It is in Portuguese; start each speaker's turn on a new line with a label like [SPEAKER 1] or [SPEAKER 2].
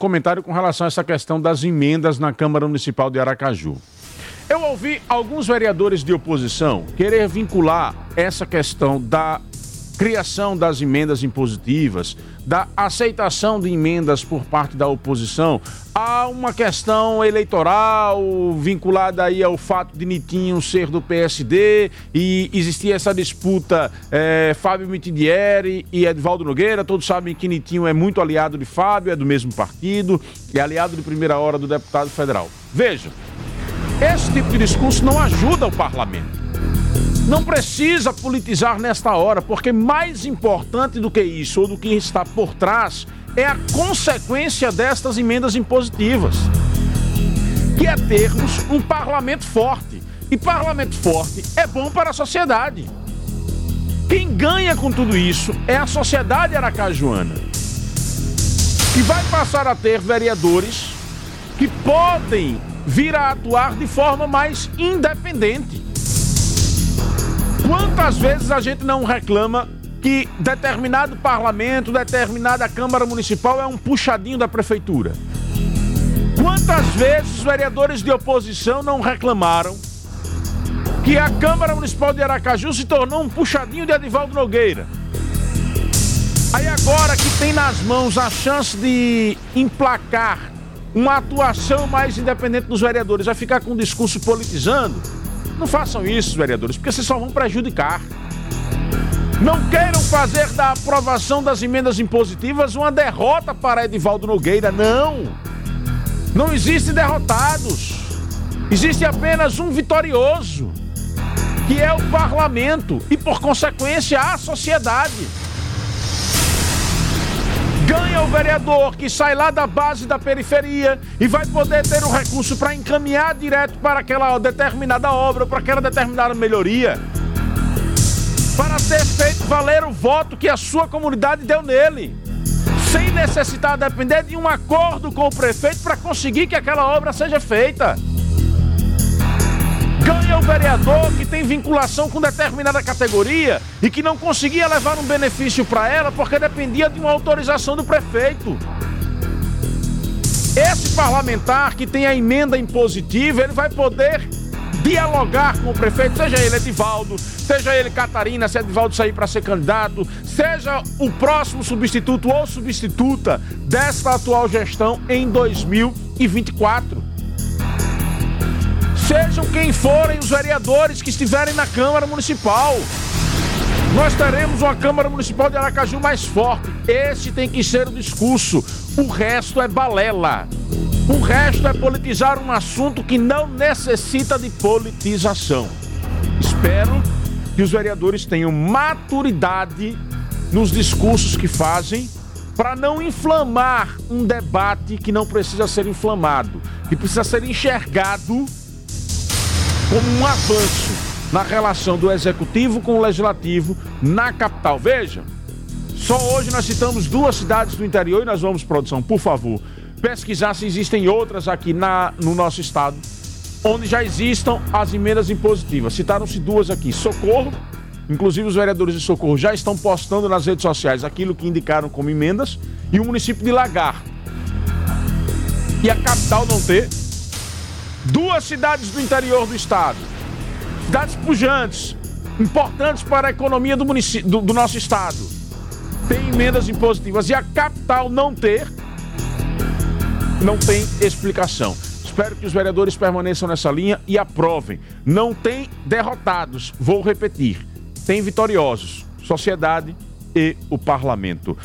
[SPEAKER 1] comentário com relação a essa questão das emendas na Câmara Municipal de Aracaju. Eu ouvi alguns vereadores de oposição querer vincular essa questão da criação das emendas impositivas, da aceitação de emendas por parte da oposição a uma questão eleitoral vinculada aí ao fato de Nitinho ser do PSD e existia essa disputa é, Fábio Mitidieri e Edvaldo Nogueira. Todos sabem que Nitinho é muito aliado de Fábio, é do mesmo partido, é aliado de primeira hora do deputado federal. Veja, esse tipo de discurso não ajuda o parlamento. Não precisa politizar nesta hora, porque mais importante do que isso, ou do que está por trás, é a consequência destas emendas impositivas, que é termos um parlamento forte. E parlamento forte é bom para a sociedade. Quem ganha com tudo isso é a sociedade aracajuana, que vai passar a ter vereadores que podem vir a atuar de forma mais independente. Quantas vezes a gente não reclama que determinado parlamento, determinada Câmara Municipal é um puxadinho da prefeitura? Quantas vezes os vereadores de oposição não reclamaram que a Câmara Municipal de Aracaju se tornou um puxadinho de Edivaldo Nogueira? Aí agora que tem nas mãos a chance de emplacar uma atuação mais independente dos vereadores, vai ficar com um discurso politizando? Não façam isso, vereadores, porque vocês só vão prejudicar. Não queiram fazer da aprovação das emendas impositivas uma derrota para Edivaldo Nogueira, não. Não existem derrotados. Existe apenas um vitorioso, que é o parlamento e, por consequência, a sociedade. Vereador que sai lá da base da periferia e vai poder ter um recurso para encaminhar direto para aquela determinada obra, para aquela determinada melhoria. Para ter feito valer o voto que a sua comunidade deu nele. Sem necessitar depender de um acordo com o prefeito para conseguir que aquela obra seja feita. Ganha o vereador que tem vinculação com determinada categoria e que não conseguia levar um benefício para ela porque dependia de uma autorização do prefeito. Esse parlamentar que tem a emenda impositiva, ele vai poder dialogar com o prefeito, seja ele Edivaldo, seja ele Catarina, se Edivaldo sair para ser candidato, seja o próximo substituto ou substituta desta atual gestão em 2024. Sejam quem forem os vereadores que estiverem na Câmara Municipal. Nós teremos uma Câmara Municipal de Aracaju mais forte. Esse tem que ser o discurso. O resto é balela. O resto é politizar um assunto que não necessita de politização. Espero que os vereadores tenham maturidade nos discursos que fazem para não inflamar um debate que não precisa ser inflamado, que precisa ser enxergado como um avanço na relação do executivo com o legislativo na capital. Veja, só hoje nós citamos duas cidades do interior e nós vamos, produção, por favor, pesquisar se existem outras aqui na, no nosso estado onde já existam as emendas impositivas. Citaram-se duas aqui: Socorro. Inclusive, os vereadores de Socorro já estão postando nas redes sociais aquilo que indicaram como emendas, e o município de Lagar. E a capital não ter duas cidades do interior do estado, cidades pujantes, importantes para a economia do, do, do nosso estado, tem emendas impositivas e a capital não ter, não tem explicação. Espero que os vereadores permaneçam nessa linha e aprovem. Não tem derrotados, vou repetir, tem vitoriosos, sociedade e o parlamento.